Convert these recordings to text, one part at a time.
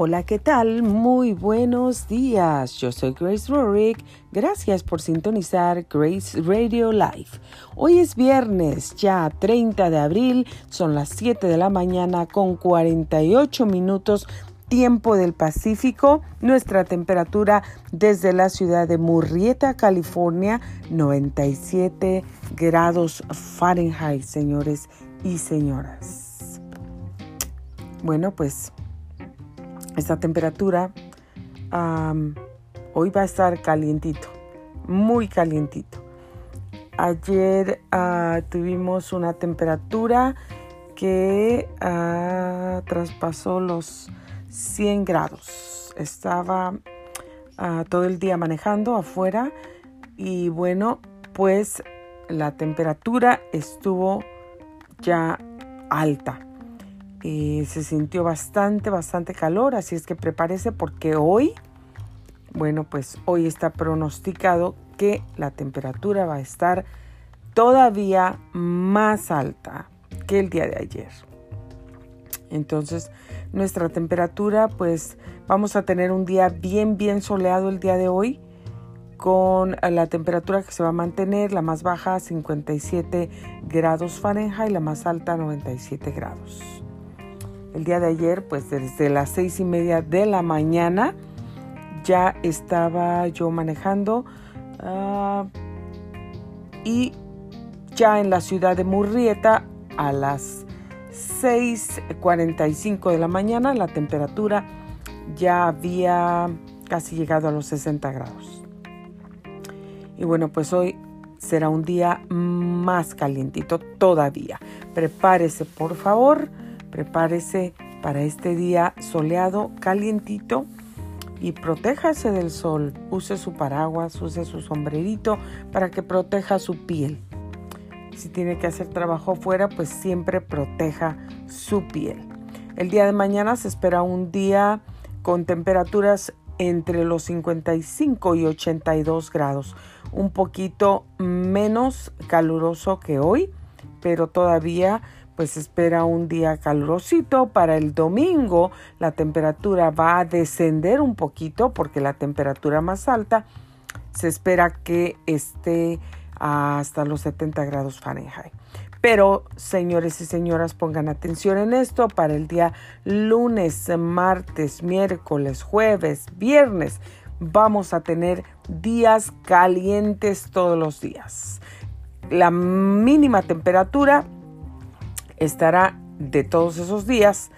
Hola, ¿qué tal? Muy buenos días. Yo soy Grace Rorick. Gracias por sintonizar Grace Radio Live. Hoy es viernes, ya 30 de abril, son las 7 de la mañana con 48 minutos tiempo del Pacífico. Nuestra temperatura desde la ciudad de Murrieta, California, 97 grados Fahrenheit, señores y señoras. Bueno, pues esta temperatura hoy va a estar calientito, muy calientito. Ayer ah, tuvimos una temperatura que ah, traspasó los 100 grados. Estaba ah, todo el día manejando afuera y bueno, pues la temperatura estuvo ya alta se sintió bastante, bastante calor, así es que prepárese porque hoy, bueno, pues hoy está pronosticado que la temperatura va a estar todavía más alta que el día de ayer. Entonces, nuestra temperatura, pues vamos a tener un día bien, bien soleado el día de hoy con la temperatura que se va a mantener, la más baja 57 grados Fahrenheit, la más alta 97 grados. El día de ayer, pues desde las seis y media de la mañana, ya estaba yo manejando ah, y ya en la ciudad de Murrieta a las 6.45 de la mañana la temperatura ya había casi llegado a los 60 grados. Y bueno, pues hoy será un día más calientito todavía. Prepárese por favor Prepárese para este día soleado, calientito y protéjase del sol. Use su paraguas, use su sombrerito para que proteja su piel. Si tiene que hacer trabajo fuera, pues siempre proteja su piel. El día de mañana se espera un día con temperaturas entre los 55 y 82 grados, un poquito menos caluroso que hoy, pero todavía pues espera un día calurosito. Para el domingo la temperatura va a descender un poquito porque la temperatura más alta se espera que esté hasta los 70 grados Fahrenheit. Pero, señores y señoras, pongan atención en esto. Para el día lunes, martes, miércoles, jueves, viernes, vamos a tener días calientes todos los días. La mínima temperatura estará de todos esos días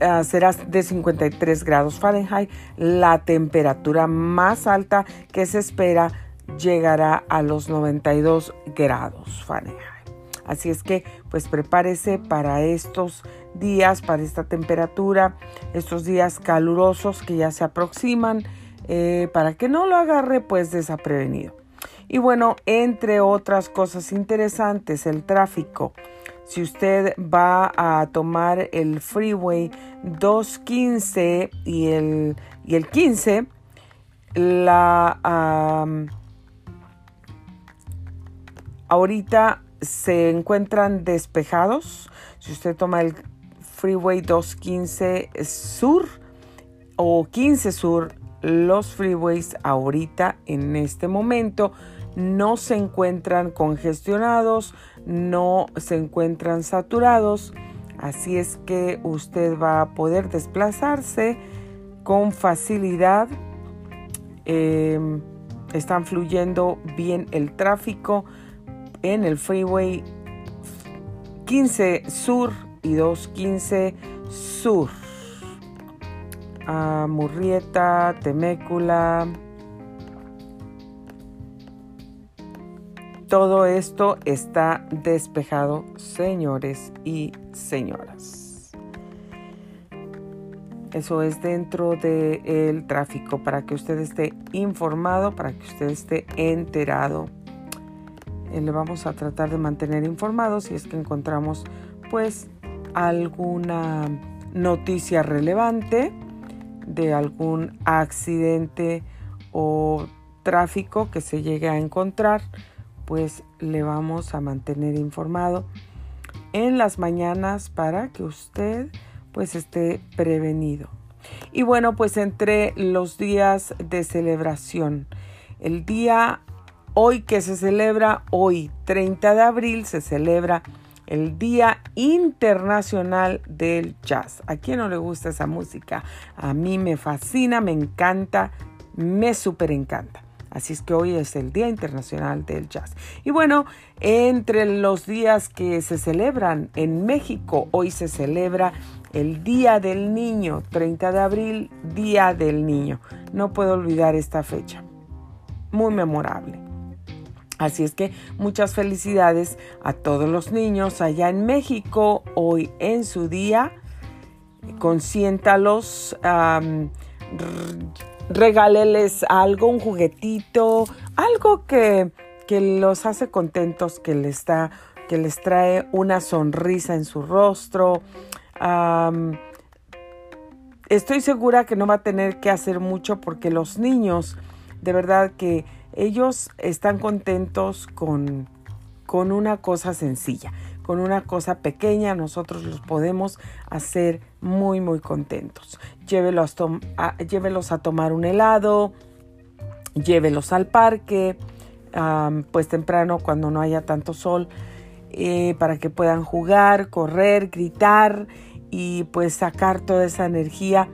ah, será de 53 grados Fahrenheit. La temperatura más alta que se espera llegará a los 92 grados Fahrenheit. Así es que pues prepárese para estos días, para esta temperatura, estos días calurosos que ya se aproximan, eh, para que no lo agarre pues desaprevenido. Y bueno, entre otras cosas interesantes, el tráfico si usted va a tomar el freeway 215 y el, y el 15, la, ahorita se encuentran despejados. Si usted toma el freeway 215 sur o 15 sur, los freeways ahorita en este momento no se encuentran congestionados, no se encuentran saturados, así es que usted va a poder desplazarse con facilidad. Em, están fluyendo bien el tráfico en el freeway 15 Sur y 215 Sur. a Murrieta, Temécula, Todo esto está despejado, señores y señoras. Eso es dentro del tráfico para que usted esté informado, para que usted esté enterado. Eh, le vamos a tratar de mantener informado si es que encontramos pues alguna noticia relevante de algún accidente o tráfico que se llegue a encontrar pues le vamos a mantener informado en las mañanas para que usted pues esté prevenido. Y bueno, pues entre los días de celebración, el día hoy que se celebra, hoy 30 de abril, se celebra el Día Internacional del Jazz. ¿A quién no le gusta esa música? A mí me fascina, me encanta, me súper encanta. Así es que hoy es el Día Internacional del Jazz. Y bueno, entre los días que se celebran en México, hoy se celebra el Día del Niño, 30 de abril, Día del Niño. No puedo olvidar esta fecha. Muy memorable. Así es que muchas felicidades a todos los niños allá en México, hoy en su día. Consiéntalos, regáleles algo, un juguetito, algo que, los hace contentos, que les, que les trae una sonrisa en su rostro. estoy segura que no va a tener que hacer mucho porque los niños, de verdad que ellos están contentos con, con una cosa sencilla, con una cosa pequeña, nosotros los podemos hacer muy, muy contentos. Llévelos a, a tomar un helado, llévelos al parque, pues temprano cuando no haya tanto sol, eh, para que puedan jugar, correr, gritar y pues sacar toda esa energía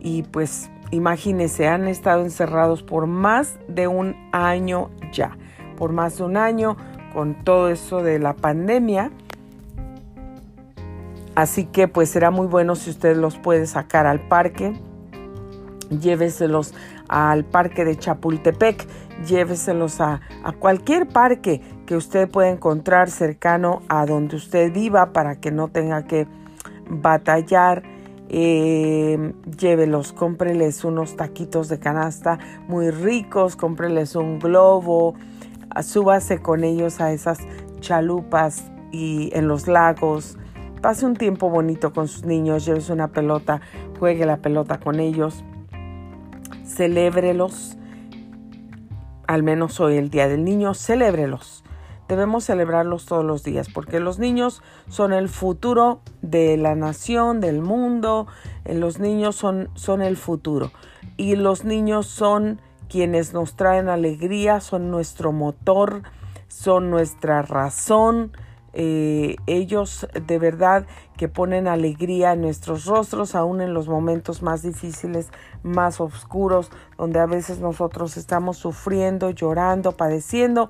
y pues imagínense, han estado encerrados por más de un año ya, por más de un año con todo eso de la pandemia. Así que pues será muy bueno si usted los puede sacar al parque. Lléveselos al parque de Chapultepec, lléveselos a, cualquier parque que usted pueda encontrar cercano a donde usted viva para que no tenga que batallar eh, llévelos, cómpreles unos taquitos de canasta muy ricos, cómpreles un globo, súbase con ellos a esas chalupas y en los lagos. Pase un tiempo bonito con sus niños, llévese una pelota, juegue la pelota con ellos, celébrelos. Al menos hoy el Día del Niño, celébrelos debemos celebrarlos todos los días, porque los niños son el futuro de la nación, del mundo, eh, los niños son, son el futuro y los niños son quienes nos traen alegría, son nuestro motor, son nuestra razón. Eh, ellos de verdad que ponen alegría en nuestros rostros, aún en los momentos más difíciles, más oscuros, donde a veces nosotros estamos sufriendo, llorando, padeciendo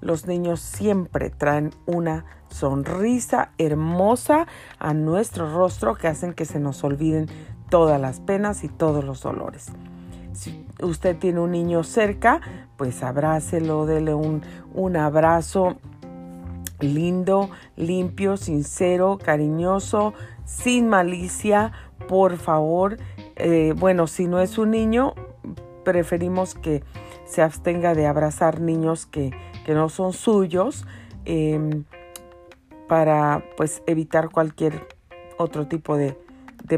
los niños siempre traen una sonrisa hermosa a nuestro rostro que hacen que se nos olviden todas las penas y todos los dolores. Si usted tiene un niño cerca, pues abrácelo, dele un, un abrazo lindo, limpio, sincero, cariñoso, sin malicia, por favor. Eh, bueno, si no es un niño, preferimos que se abstenga de abrazar niños que, que no son suyos em, para pues evitar cualquier otro tipo de,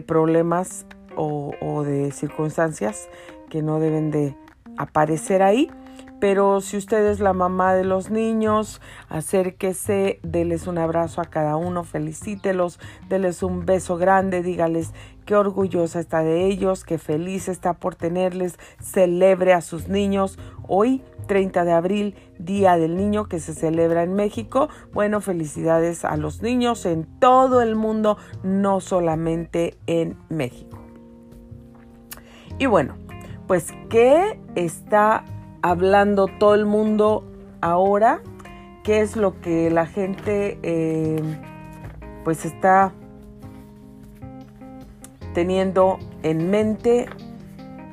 problemas o, o, de circunstancias que no deben de aparecer ahí. Pero si usted es la mamá de los niños, acérquese, déles un abrazo a cada uno, felicítelos, déles un beso grande, dígales qué orgullosa está de ellos, qué feliz está por tenerles, celebre a sus niños. Hoy 30 de abril, Día del Niño que se celebra en México. Bueno, felicidades a los niños en todo el mundo, no solamente en México. Y bueno, pues ¿qué está hablando todo el mundo ahora? ¿Qué es lo que la gente eh, pues está teniendo en mente?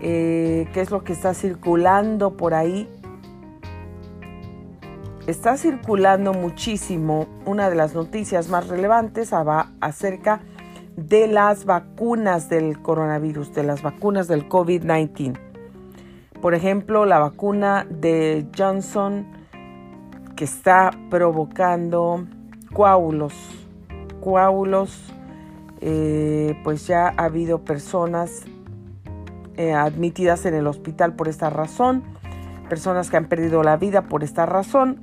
Eh, ¿Qué es lo que está circulando por ahí? está circulando muchísimo una de las noticias más relevantes acerca de las vacunas del coronavirus, de las vacunas del COVID-19. Por ejemplo, la vacuna de Johnson que está provocando coágulos. Coágulos, eh, pues ya ha habido personas eh, admitidas en el hospital por esta razón, personas que han perdido la vida por esta razón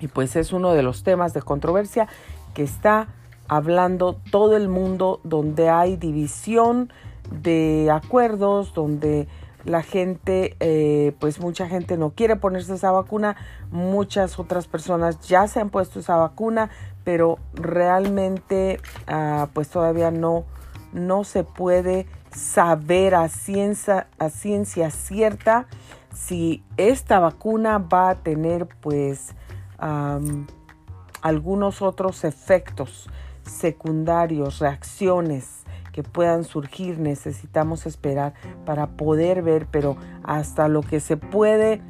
y pues es uno de los temas de controversia que está hablando todo el mundo donde hay división de acuerdos donde la gente, eh, pues mucha gente no quiere ponerse esa vacuna, muchas otras personas ya se han puesto esa vacuna, pero realmente ah, pues todavía no, no se puede saber a ciencia, a ciencia cierta si esta vacuna va a tener pues algunos otros efectos secundarios, reacciones que puedan surgir, necesitamos esperar para poder ver, pero hasta lo que se puede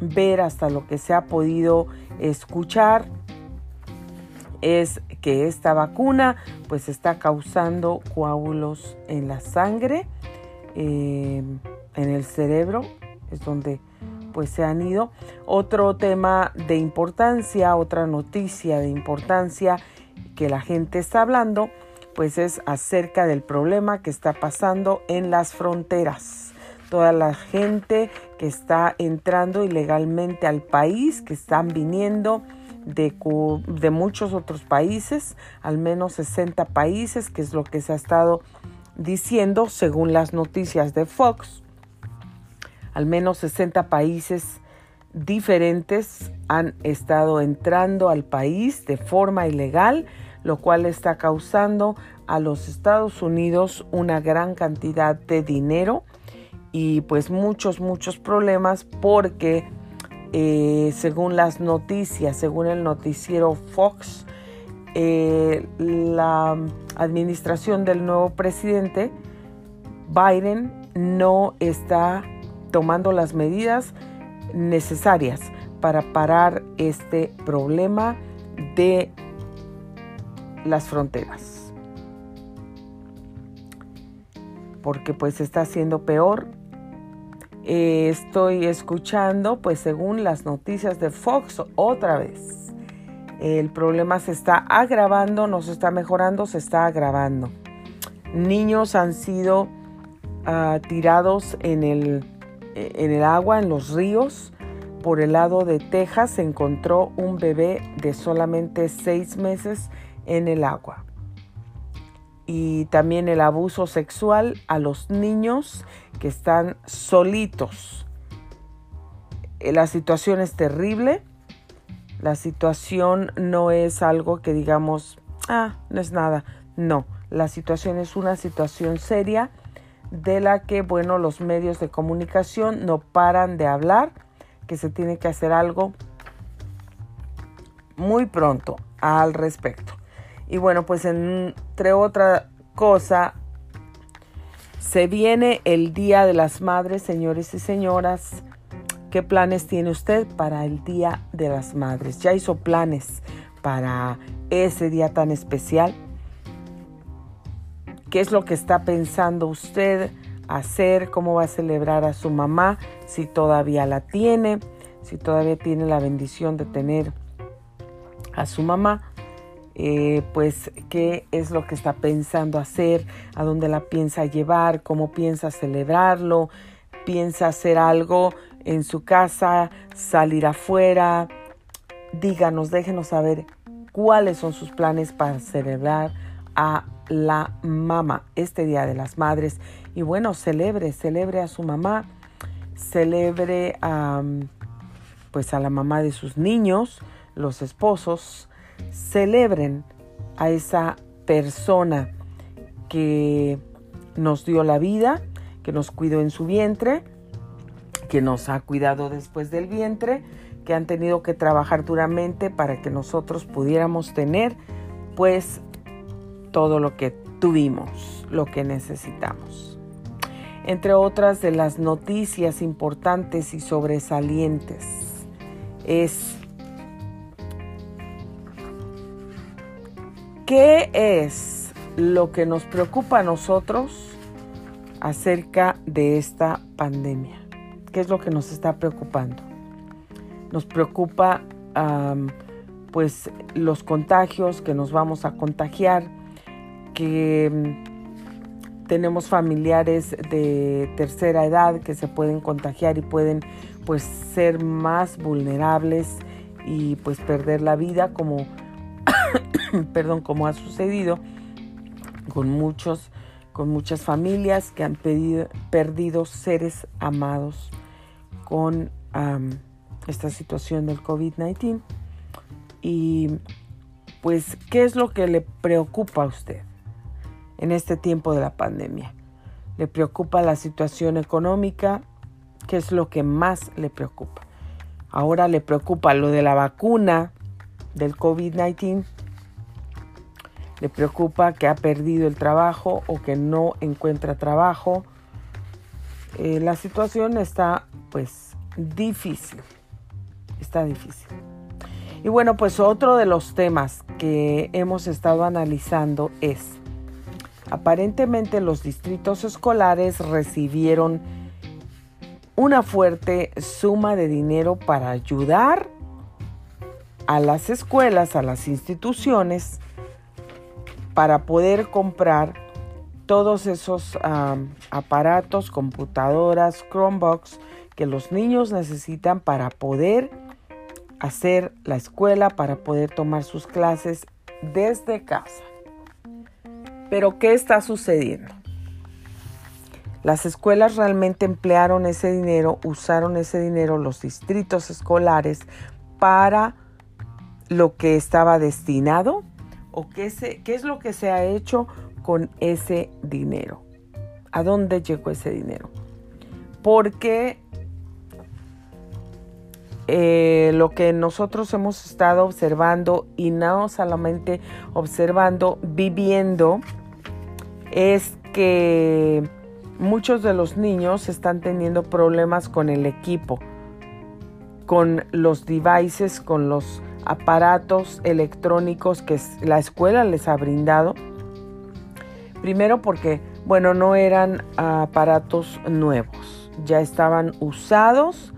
ver, hasta lo que se ha podido escuchar, es que esta vacuna pues está causando coágulos en la sangre, em, en el cerebro, es donde pues se han ido. Otro tema de importancia, otra noticia de importancia que la gente está hablando pues es acerca del problema que está pasando en las fronteras. Toda la gente que está entrando ilegalmente al país, que están viniendo de, muchos otros países, al menos 60 países, que es lo que se ha estado diciendo según las noticias de Fox. Al menos 60 países diferentes han estado entrando al país de forma ilegal lo cual está causando a los Estados Unidos una gran cantidad de dinero y pues muchos, muchos problemas porque eh, según las noticias, según el noticiero Fox, eh, la administración del nuevo presidente Biden no está tomando las medidas necesarias para parar este problema de las fronteras. Porque pues está haciendo peor. Eh, estoy escuchando pues según las noticias de Fox otra vez. El problema se está agravando, no se está mejorando, se está agravando. Niños han sido ah, tirados en el, en el agua, en los ríos. Por el lado de Texas se encontró un bebé de solamente seis meses en el agua. Y también el abuso sexual a los niños que están solitos. Eh, la situación es terrible. La situación no es algo que digamos, ah, no es nada. No, la situación es una situación seria de la que, bueno, los medios de comunicación no paran de hablar, que se tiene que hacer algo muy pronto al respecto. Y bueno, pues entre otra cosa, se viene el Día de las Madres, señores y señoras. ¿Qué planes tiene usted para el Día de las Madres? ¿Ya hizo planes para ese día tan especial? ¿Qué es lo que está pensando usted hacer? ¿Cómo va a celebrar a su mamá? Si todavía la tiene, si todavía tiene la bendición de tener a su mamá. Eh, pues qué es lo que está pensando hacer, a dónde la piensa llevar, cómo piensa celebrarlo, piensa hacer algo en su casa, salir afuera. Díganos, déjenos saber cuáles son sus planes para celebrar a la mamá este Día de las Madres. Y bueno, celebre, celebre a su mamá, celebre a, pues a la mamá de sus niños, los esposos, celebren a esa persona que nos dio la vida, que nos cuidó en su vientre, que nos ha cuidado después del vientre, que han tenido que trabajar duramente para que nosotros pudiéramos tener pues todo lo que tuvimos, lo que necesitamos. Entre otras de las noticias importantes y sobresalientes es ¿Qué es lo que nos preocupa a nosotros acerca de esta pandemia? ¿Qué es lo que nos está preocupando? Nos preocupa pues los contagios, que nos vamos a contagiar, que mm, tenemos familiares de tercera edad que se pueden contagiar y pueden pues ser más vulnerables y pues perder la vida como perdón, como ha sucedido con muchos con muchas familias que han perdido seres amados con esta situación del COVID-19. Y pues, ¿qué es lo que le preocupa a usted en este tiempo de la pandemia? ¿Le preocupa la situación económica? ¿Qué es lo que más le preocupa? Ahora le preocupa lo de la vacuna del COVID-19. Le preocupa que ha perdido el trabajo o que no encuentra trabajo. Eh, la situación está pues difícil. Está difícil. Y bueno, pues otro de los temas que hemos estado analizando es, aparentemente los distritos escolares recibieron una fuerte suma de dinero para ayudar a las escuelas, a las instituciones, para poder comprar todos esos aparatos, computadoras, Chromebox que los niños necesitan para poder hacer la escuela, para poder tomar sus clases desde casa. Pero ¿qué está sucediendo? Las escuelas realmente emplearon ese dinero, usaron ese dinero los distritos escolares para lo que estaba destinado o qué, qué es lo que se ha hecho con ese dinero. ¿A dónde llegó ese dinero? Porque eh, lo que nosotros hemos estado observando y no solamente observando, viviendo, es que muchos de los niños están teniendo problemas con el equipo, con los devices, con los aparatos electrónicos que la escuela les ha brindado. Primero porque, bueno, no eran aparatos nuevos, ya estaban usados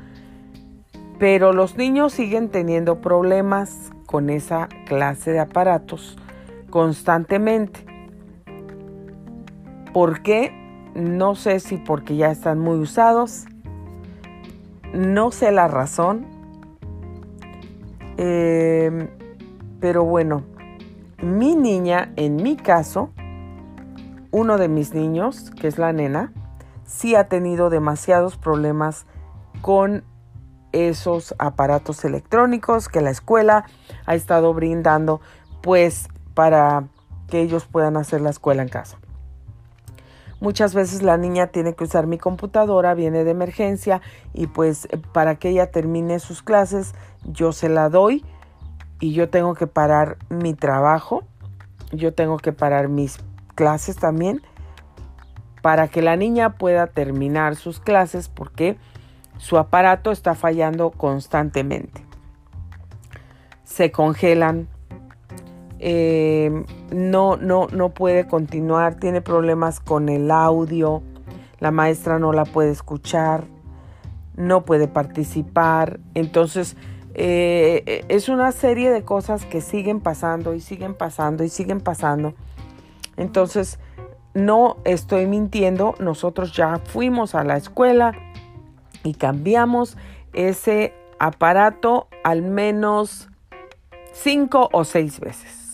pero los niños siguen teniendo problemas con esa clase de aparatos constantemente. ¿Por qué? No sé si porque ya están muy usados. No sé la razón. Eh, pero bueno, mi niña, en mi caso, uno de mis niños, que es la nena, sí ha tenido demasiados problemas con esos aparatos electrónicos que la escuela ha estado brindando pues para que ellos puedan hacer la escuela en casa. Muchas veces la niña tiene que usar mi computadora, viene de emergencia y pues para que ella termine sus clases yo se la doy y yo tengo que parar mi trabajo, yo tengo que parar mis clases también para que la niña pueda terminar sus clases porque su aparato está fallando constantemente. Se congelan. Eh, no, no, no puede continuar. Tiene problemas con el audio. La maestra no la puede escuchar. No puede participar. Entonces, eh, es una serie de cosas que siguen pasando y siguen pasando y siguen pasando. Entonces, no estoy mintiendo. Nosotros ya fuimos a la escuela y cambiamos ese aparato al menos cinco o seis veces.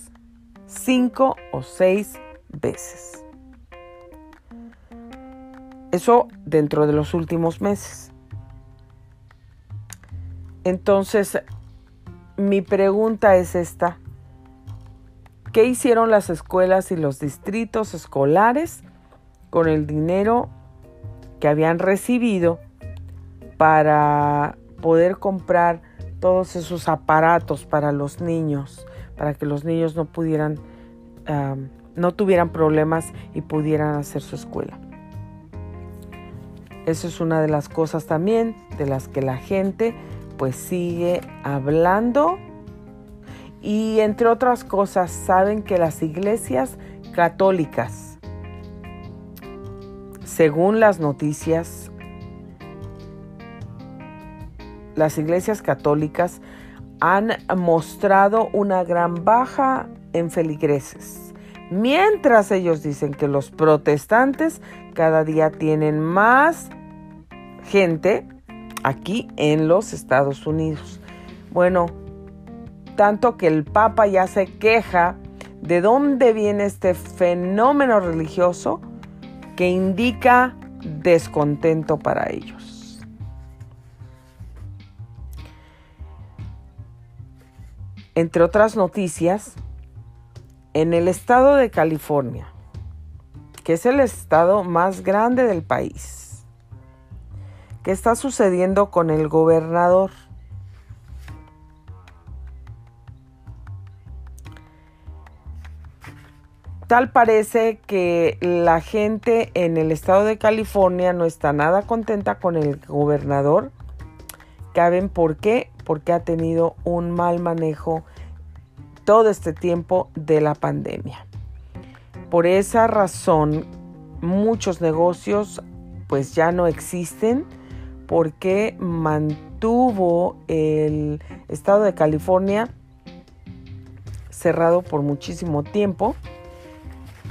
Cinco o seis veces. Eso dentro de los últimos meses. Entonces, mi pregunta es esta. ¿Qué hicieron las escuelas y los distritos escolares con el dinero que habían recibido para poder comprar todos esos aparatos para los niños, para que los niños no pudieran, no tuvieran problemas y pudieran hacer su escuela. Eso es una de las cosas también de las que la gente pues sigue hablando. Y entre otras cosas, saben que las iglesias católicas, según las noticias, las iglesias católicas han mostrado una gran baja en feligreses, mientras ellos dicen que los protestantes cada día tienen más gente aquí en los Estados Unidos. Bueno, tanto que el Papa ya se queja de dónde viene este fenómeno religioso que indica descontento para ellos. Entre otras noticias, en el estado de California, que es el estado más grande del país, ¿qué está sucediendo con el gobernador? Tal parece que la gente en el estado de California no está nada contenta con el gobernador. ¿Caben por qué? Porque ha tenido un mal manejo todo este tiempo de la pandemia. Por esa razón, muchos negocios pues ya no existen porque mantuvo el estado de California cerrado por muchísimo tiempo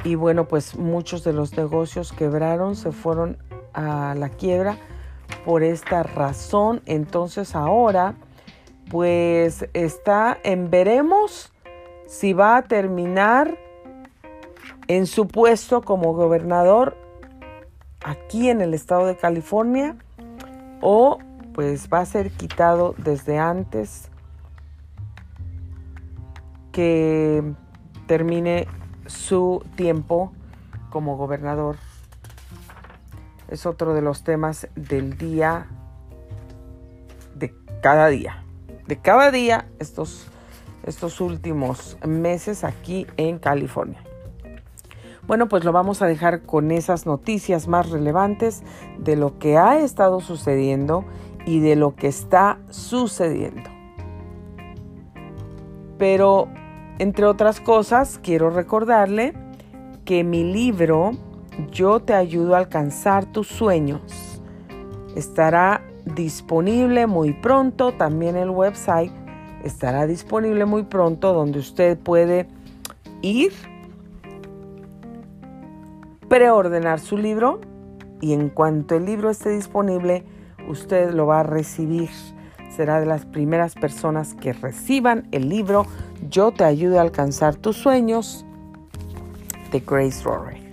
y bueno, pues muchos de los negocios quebraron, se fueron a la quiebra por esta razón. Entonces ahora, pues está en veremos si va a terminar en su puesto como gobernador aquí en el estado de California o pues va a ser quitado desde antes que termine su tiempo como gobernador. Es otro de los temas del día, de cada día. De cada día estos, estos últimos meses aquí en California. Bueno, pues lo vamos a dejar con esas noticias más relevantes de lo que ha estado sucediendo y de lo que está sucediendo. Pero entre otras cosas, quiero recordarle que mi libro Yo te ayudo a alcanzar tus sueños estará disponible muy pronto. También el website estará disponible muy pronto donde usted puede ir, preordenar su libro y en cuanto el libro esté disponible, usted lo va a recibir. Será de las primeras personas que reciban el libro yo te ayudo a alcanzar tus sueños de Grace Rory.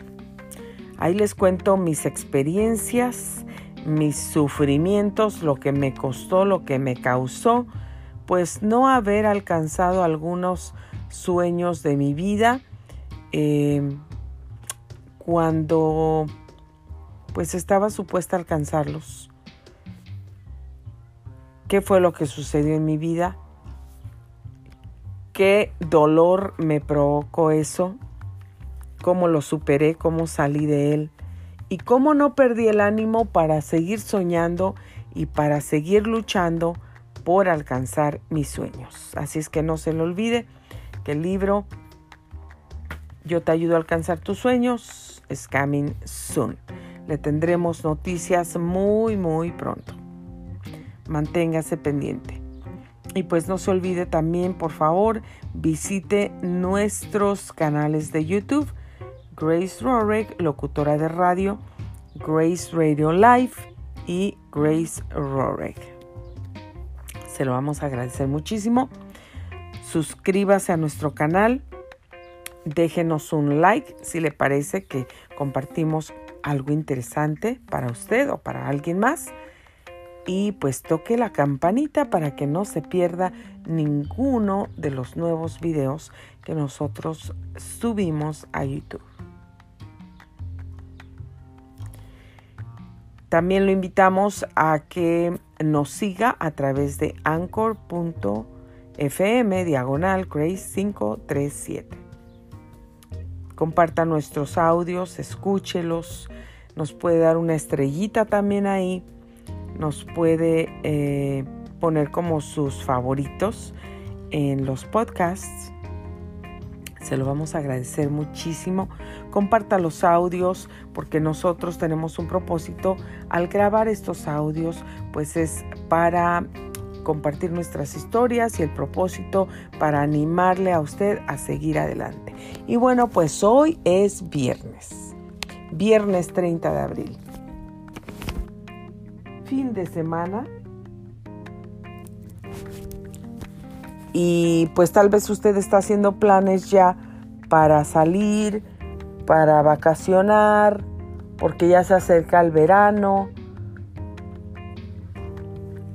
Ahí les cuento mis experiencias, mis sufrimientos, lo que me costó, lo que me causó, pues no haber alcanzado algunos sueños de mi vida eh, cuando pues estaba supuesta a alcanzarlos. ¿Qué fue lo que sucedió en mi vida? qué dolor me provocó eso, cómo lo superé, cómo salí de él y cómo no perdí el ánimo para seguir soñando y para seguir luchando por alcanzar mis sueños. Así es que no se le olvide que el libro Yo te ayudo a alcanzar tus sueños es coming soon. Le tendremos noticias muy muy pronto. Manténgase pendiente. Y pues no se olvide también, por favor, visite nuestros canales de YouTube. Grace Rorek, locutora de radio, Grace Radio Live y Grace Rorek. Se lo vamos a agradecer muchísimo. Suscríbase a nuestro canal. Déjenos un like si le parece que compartimos algo interesante para usted o para alguien más y pues toque la campanita para que no se pierda ninguno de los nuevos videos que nosotros subimos a YouTube. También lo invitamos a que nos siga a través de anchor.fm diagonal Grace 537. Comparta nuestros audios, escúchelos, nos puede dar una estrellita también ahí nos puede eh, poner como sus favoritos en los podcasts. Se lo vamos a agradecer muchísimo. Comparta los audios porque nosotros tenemos un propósito al grabar estos audios, pues es para compartir nuestras historias y el propósito para animarle a usted a seguir adelante. Y bueno, pues hoy es viernes, viernes 30 de abril fin de semana. Y pues tal vez usted está haciendo planes ya para salir, para vacacionar porque ya se acerca el verano.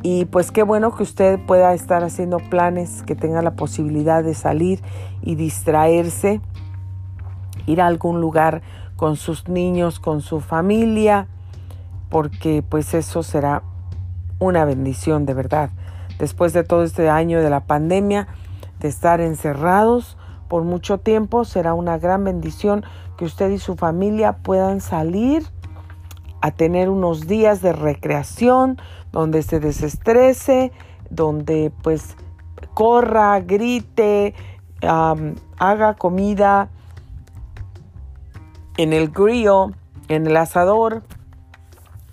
Y pues qué bueno que usted pueda estar haciendo planes, que tenga la posibilidad de salir y distraerse, ir a algún lugar con sus niños, con su familia, porque pues eso será una bendición de verdad. Después de todo este año de la pandemia, de estar encerrados por mucho tiempo, será una gran bendición que usted y su familia puedan salir a tener unos días de recreación donde se desestrese, donde pues corra, grite, haga comida en el grillo, en el asador,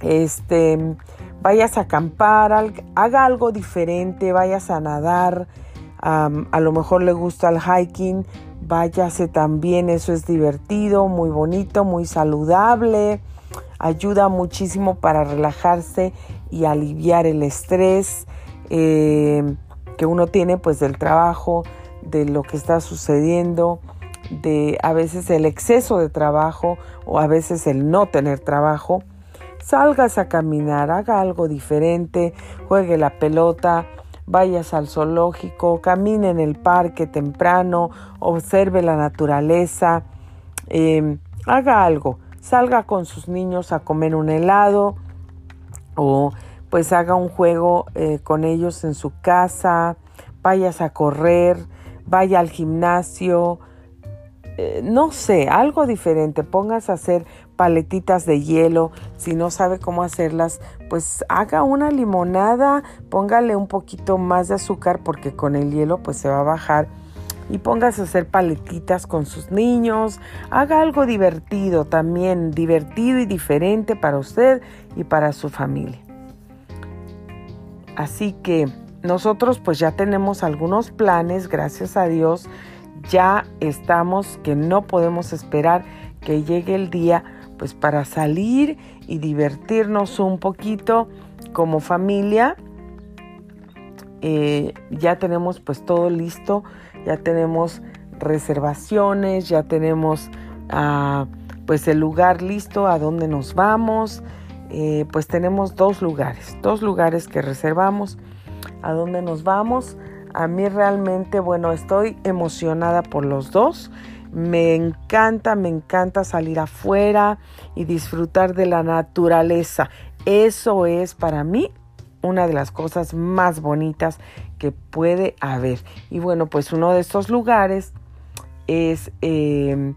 este, vayas a acampar, haga algo diferente, vayas a nadar, a lo mejor le gusta el hiking, váyase también, eso es divertido, muy bonito, muy saludable, ayuda muchísimo para relajarse y aliviar el estrés eh, que uno tiene pues del trabajo, de lo que está sucediendo, de a veces el exceso de trabajo o a veces el no tener trabajo. Salgas a caminar, haga algo diferente, juegue la pelota, vayas al zoológico, camine en el parque temprano, observe la naturaleza, em, haga algo, salga con sus niños a comer un helado o pues haga un juego eh, con ellos en su casa, vayas a correr, vaya al gimnasio, eh, no sé, algo diferente, pongas a hacer paletitas de hielo, si no sabe cómo hacerlas, pues haga una limonada, póngale un poquito más de azúcar porque con el hielo pues se va a bajar y póngase a hacer paletitas con sus niños, haga algo divertido también, divertido y diferente para usted y para su familia. Así que nosotros pues ya tenemos algunos planes, gracias a Dios, ya estamos que no podemos esperar que llegue el día pues para salir y divertirnos un poquito como familia. Eh, ya tenemos pues todo listo, ya tenemos reservaciones, ya tenemos ah, pues el lugar listo a donde nos vamos. Eh, pues tenemos dos lugares, dos lugares que reservamos a donde nos vamos. A mí realmente, bueno, estoy emocionada por los dos. Me encanta, me encanta salir afuera y disfrutar de la naturaleza. Eso es para mí una de las cosas más bonitas que puede haber. Y bueno, pues uno de estos lugares es em,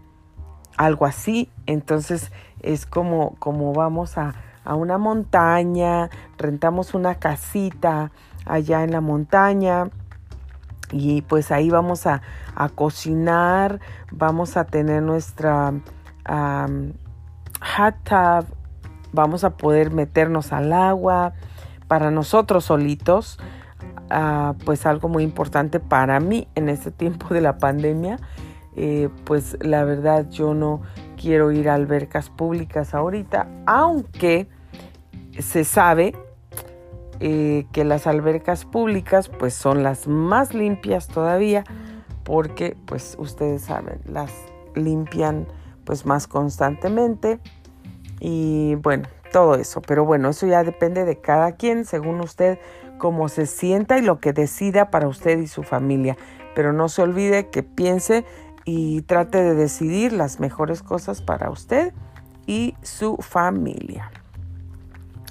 algo así. Entonces es como, como vamos a, a una montaña, rentamos una casita allá en la montaña y pues ahí vamos a, cocinar, vamos a tener nuestra hot tub, vamos a poder meternos al agua. Para nosotros solitos, ah, pues algo muy importante para mí en este tiempo de la pandemia, eh, pues la verdad yo no quiero ir a albercas públicas ahorita, aunque se sabe eh, que las albercas públicas pues son las más limpias todavía porque pues ustedes saben las limpian pues más constantemente. Y bueno todo eso. Pero bueno eso ya depende de cada quien según usted cómo se sienta y lo que decida para usted y su familia. Pero no se olvide que piense y trate de decidir las mejores cosas para usted y su familia.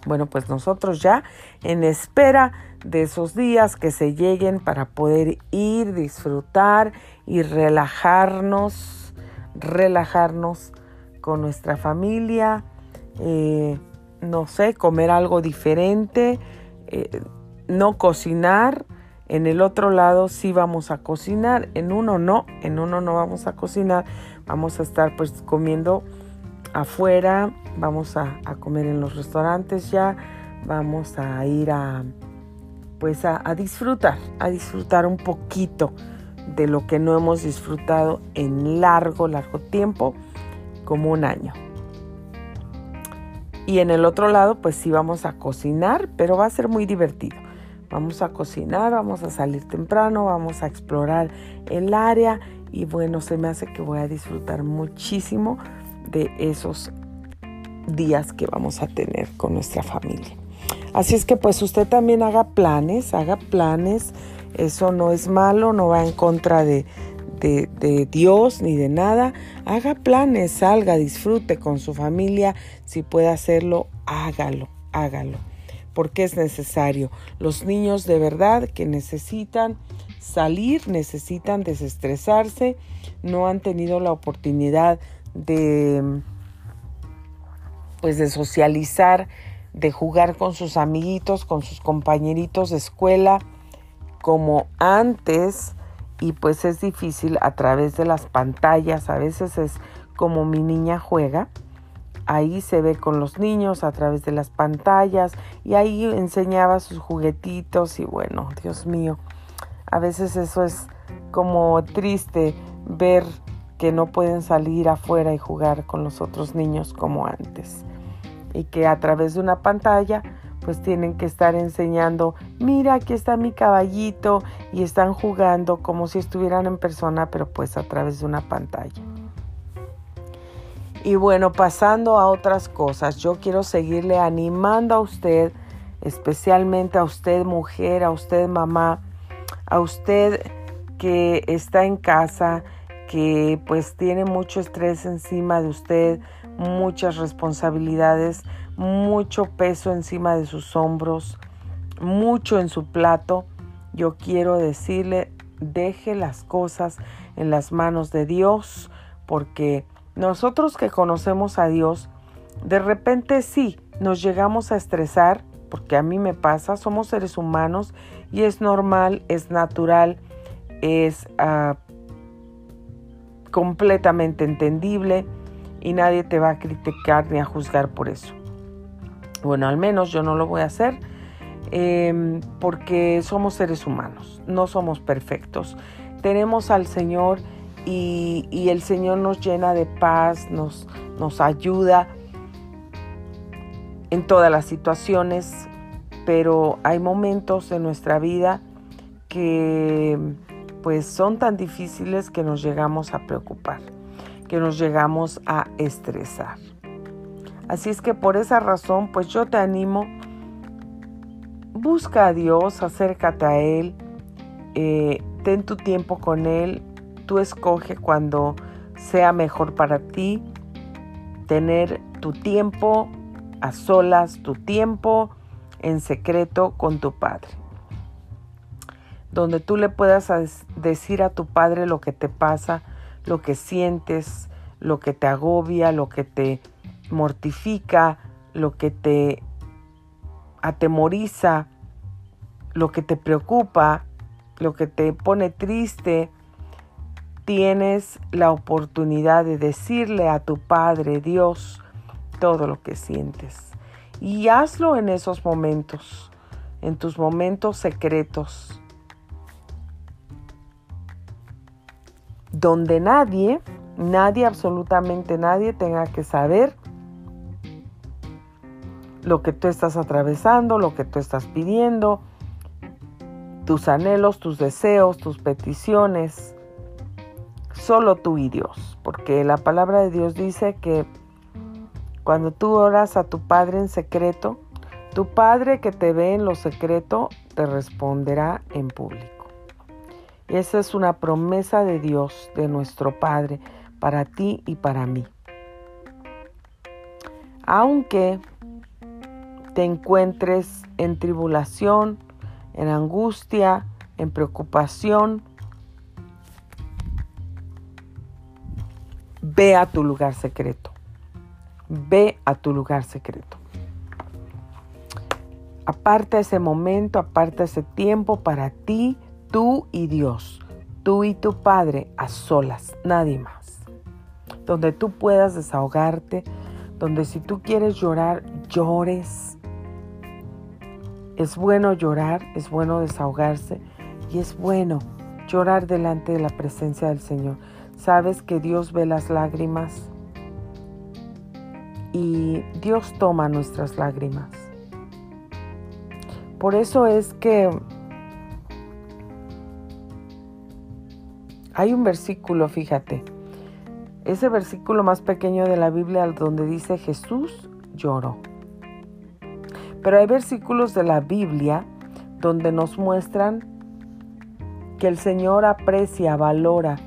Bueno, pues nosotros ya en espera de esos días que se lleguen para poder ir, disfrutar y relajarnos, relajarnos con nuestra familia, eh, no sé, comer algo diferente, eh, no cocinar. En el otro lado sí vamos a cocinar, en uno no, en uno no vamos a cocinar, vamos a estar pues comiendo afuera, vamos a, comer en los restaurantes ya, vamos a ir a pues a, disfrutar, a disfrutar un poquito de lo que no hemos disfrutado en largo, largo tiempo, como un año. Y en el otro lado, pues sí vamos a cocinar, pero va a ser muy divertido. Vamos a cocinar, vamos a salir temprano, vamos a explorar el área y bueno, se me hace que voy a disfrutar muchísimo de esos días que vamos a tener con nuestra familia. Así es que pues usted también haga planes, haga planes. Eso no es malo, no va en contra de, de, Dios ni de nada. Haga planes, salga, disfrute con su familia. Si puede hacerlo, hágalo, hágalo. Porque es necesario. Los niños de verdad que necesitan salir, necesitan desestresarse, no han tenido la oportunidad de pues de socializar, de jugar con sus amiguitos, con sus compañeritos de escuela como antes y pues es difícil a través de las pantallas, a veces es como mi niña juega, ahí se ve con los niños a través de las pantallas y ahí enseñaba sus juguetitos y bueno, Dios mío, a veces eso es como triste ver que no pueden salir afuera y jugar con los otros niños como antes y que a través de una pantalla pues tienen que estar enseñando, mira, aquí está mi caballito y están jugando como si estuvieran en persona, pero pues a través de una pantalla. Y bueno, pasando a otras cosas, yo quiero seguirle animando a usted, especialmente a usted mujer, a usted mamá, a usted que está en casa, que pues tiene mucho estrés encima de usted, muchas responsabilidades, mucho peso encima de sus hombros, mucho en su plato. Yo quiero decirle, deje las cosas en las manos de Dios, porque nosotros que conocemos a Dios, de repente sí, nos llegamos a estresar, porque a mí me pasa, somos seres humanos y es normal, es natural, es ah, completamente entendible y nadie te va a criticar ni a juzgar por eso. Bueno, al menos yo no lo voy a hacer em, porque somos seres humanos, no somos perfectos. Tenemos al Señor y, y el Señor nos llena de paz, nos, nos ayuda en todas las situaciones, pero hay momentos en nuestra vida que pues son tan difíciles que nos llegamos a preocupar, que nos llegamos a estresar. Así es que por esa razón, pues yo te animo, busca a Dios, acércate a Él, eh, ten tu tiempo con Él, tú escoge cuando sea mejor para ti, tener tu tiempo a solas, tu tiempo en secreto con tu Padre donde tú le puedas decir a tu padre lo que te pasa, lo que sientes, lo que te agobia, lo que te mortifica, lo que te atemoriza, lo que te preocupa, lo que te pone triste, tienes la oportunidad de decirle a tu Padre Dios todo lo que sientes. Y hazlo en esos momentos, en tus momentos secretos donde nadie, nadie, absolutamente nadie tenga que saber lo que tú estás atravesando, lo que tú estás pidiendo, tus anhelos, tus deseos, tus peticiones. Solo tú y Dios, porque la palabra de Dios dice que cuando tú oras a tu Padre en secreto, tu Padre que te ve en lo secreto te responderá en público. Esa es una promesa de Dios, de nuestro Padre, para ti y para mí. Aunque te encuentres en tribulación, en angustia, en preocupación, ve a tu lugar secreto. Ve a tu lugar secreto. Aparta ese momento, aparta ese tiempo para ti, tú y Dios, tú y tu Padre a solas, nadie más. Donde tú puedas desahogarte, donde si tú quieres llorar, llores. Es bueno llorar, es bueno desahogarse y es bueno llorar delante de la presencia del Señor. Sabes que Dios ve las lágrimas y Dios toma nuestras lágrimas. Por eso es que Hay un versículo, fíjate, ese versículo más pequeño de la Biblia donde dice Jesús lloró. Pero hay versículos de la Biblia donde nos muestran que el Señor aprecia, valora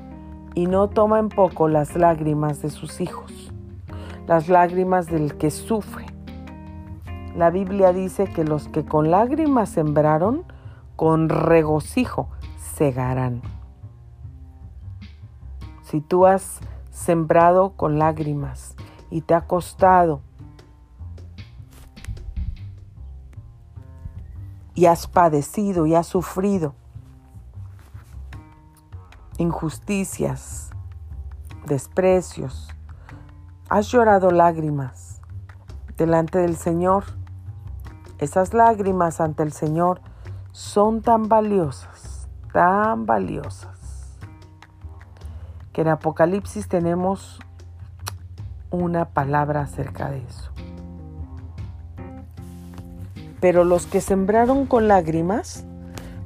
y no toma en poco las lágrimas de sus hijos, las lágrimas del que sufre. La Biblia dice que los que con lágrimas sembraron, con regocijo segarán. Si tú has sembrado con lágrimas y te ha costado y has padecido y has sufrido injusticias, desprecios, has llorado lágrimas delante del Señor. Esas lágrimas ante el Señor son tan valiosas, tan valiosas, que en Apocalipsis tenemos una palabra acerca de eso. Pero los que sembraron con lágrimas,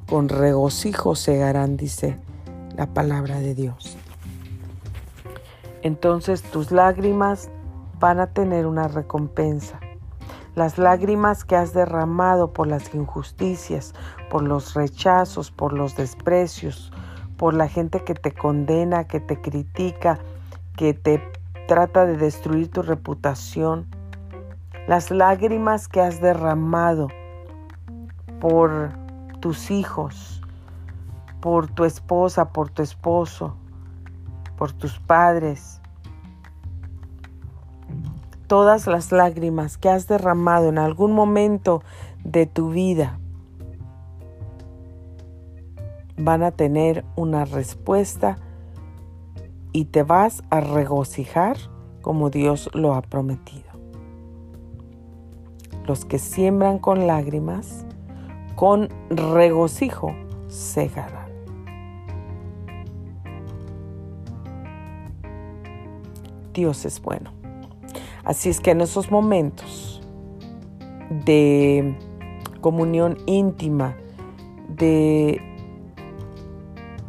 con regocijo segarán, dice la palabra de Dios. Entonces tus lágrimas van a tener una recompensa. Las lágrimas que has derramado por las injusticias, por los rechazos, por los desprecios, por la gente que te condena, que te critica, que te trata de destruir tu reputación. Las lágrimas que has derramado por tus hijos, por tu esposa, por tu esposo, por tus padres. Todas las lágrimas que has derramado en algún momento de tu vida van a tener una respuesta y te vas a regocijar como Dios lo ha prometido. Los que siembran con lágrimas, con regocijo, segarán. Dios es bueno. Así es que en esos momentos de comunión íntima, de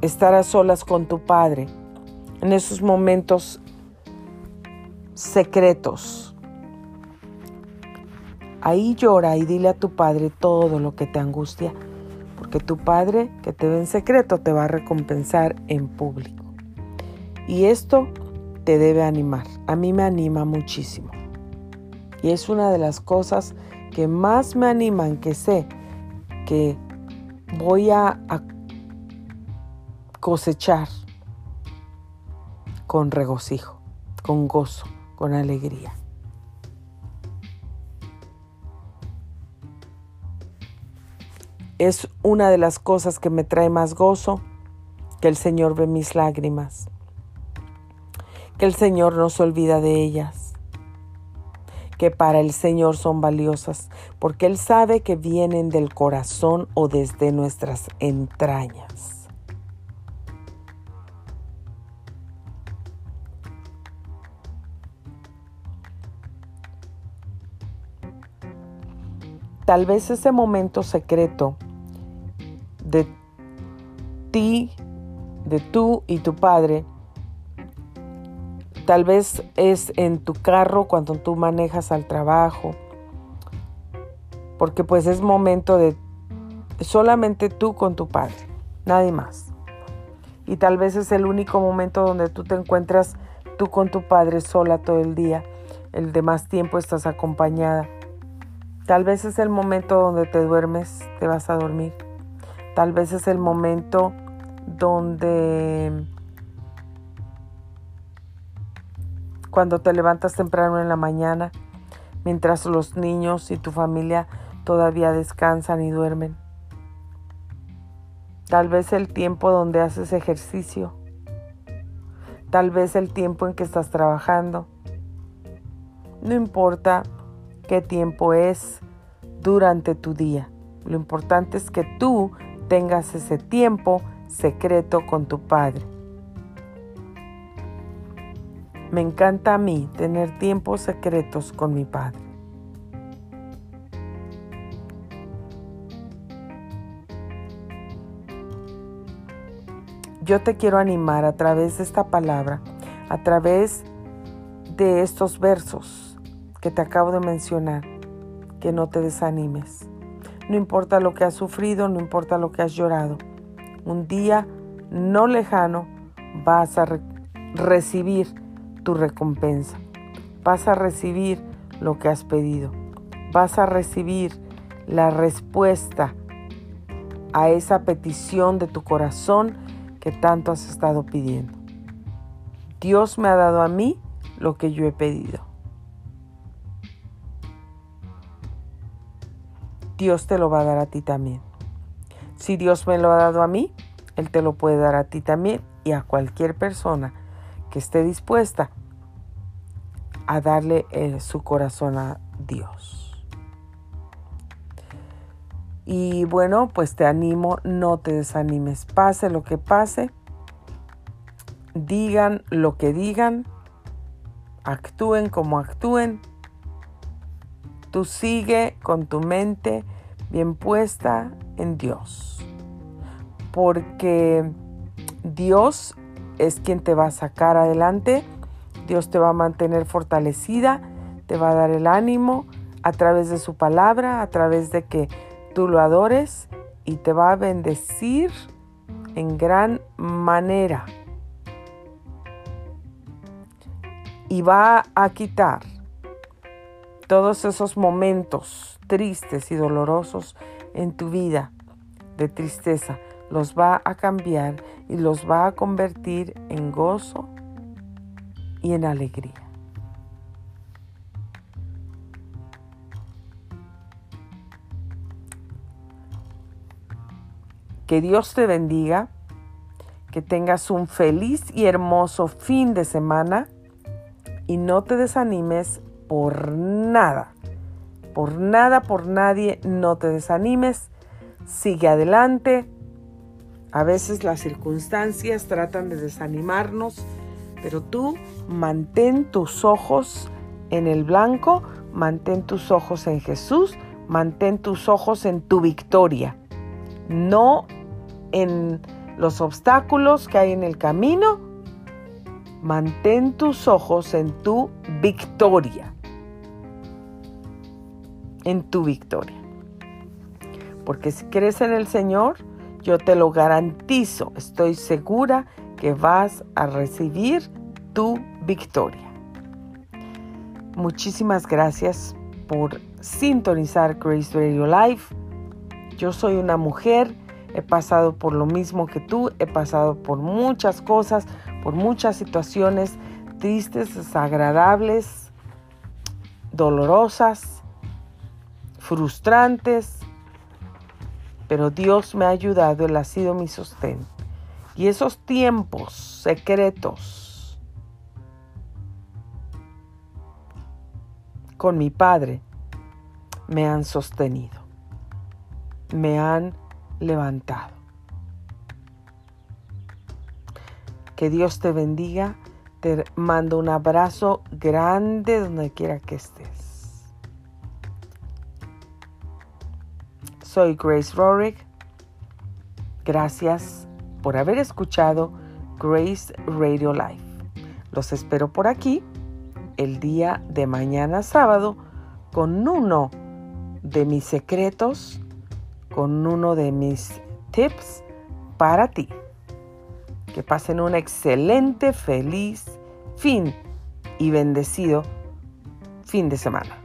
estar a solas con tu Padre, en esos momentos secretos, ahí llora y dile a tu Padre todo lo que te angustia, porque tu Padre que te ve en secreto te va a recompensar en público. Y esto te debe animar. A mí me anima muchísimo. Y es una de las cosas que más me animan, que sé que voy a, cosechar con regocijo, con gozo, con alegría. Es una de las cosas que me trae más gozo que el Señor ve mis lágrimas que el Señor no se olvida de ellas, que para el Señor son valiosas, porque Él sabe que vienen del corazón o desde nuestras entrañas. Tal vez ese momento secreto de ti, de tú y tu Padre, Tal vez es en tu carro cuando tú manejas al trabajo, porque pues es momento de solamente tú con tu padre, nadie más. Y tal vez es el único momento donde tú te encuentras tú con tu padre sola todo el día, el demás tiempo estás acompañada. Tal vez es el momento donde te duermes, te vas a dormir. Tal vez es el momento donde cuando te levantas temprano en la mañana, mientras los niños y tu familia todavía descansan y duermen. Tal vez el tiempo donde haces ejercicio. Tal vez el tiempo en que estás trabajando. No importa qué tiempo es durante tu día. Lo importante es que tú tengas ese tiempo secreto con tu Padre. Me encanta a mí tener tiempos secretos con mi Padre. Yo te quiero animar a través de esta palabra, a través de estos versos que te acabo de mencionar, que no te desanimes. No importa lo que has sufrido, no importa lo que has llorado. Un día no lejano vas a recibir tu recompensa. Vas a recibir lo que has pedido. Vas a recibir la respuesta a esa petición de tu corazón que tanto has estado pidiendo. Dios me ha dado a mí lo que yo he pedido. Dios te lo va a dar a ti también. Si Dios me lo ha dado a mí, Él te lo puede dar a ti también y a cualquier persona que esté dispuesta a darle eh, su corazón a Dios. Y bueno, pues te animo, no te desanimes, pase lo que pase, digan lo que digan, actúen como actúen, tú sigue con tu mente bien puesta en Dios, porque Dios es quien te va a sacar adelante, Dios te va a mantener fortalecida, te va a dar el ánimo a través de su palabra, a través de que tú lo adores y te va a bendecir en gran manera. Y va a quitar todos esos momentos tristes y dolorosos en tu vida de tristeza los va a cambiar y los va a convertir en gozo y en alegría. Que Dios te bendiga, que tengas un feliz y hermoso fin de semana y no te desanimes por nada. Por nada, por nadie, no te desanimes. Sigue adelante, a veces las circunstancias tratan de desanimarnos, pero tú mantén tus ojos en el blanco, mantén tus ojos en Jesús, mantén tus ojos en tu victoria, no en los obstáculos que hay en el camino. Mantén tus ojos en tu victoria. En tu victoria. Porque si crees en el Señor, yo te lo garantizo, estoy segura que vas a recibir tu victoria. Muchísimas gracias por sintonizar Grace Radio Live. Yo soy una mujer, he pasado por lo mismo que tú, he pasado por muchas cosas, por muchas situaciones tristes, desagradables, dolorosas, frustrantes, pero Dios me ha ayudado, Él ha sido mi sostén. Y esos tiempos secretos con mi Padre me han sostenido, me han levantado. Que Dios te bendiga, te mando un abrazo grande donde quiera que estés. Soy Grace Rorick. Gracias por haber escuchado Grace Radio Live. Los espero por aquí el día de mañana sábado con uno de mis secretos, con uno de mis tips para ti. Que pasen un excelente, feliz fin y bendecido fin de semana.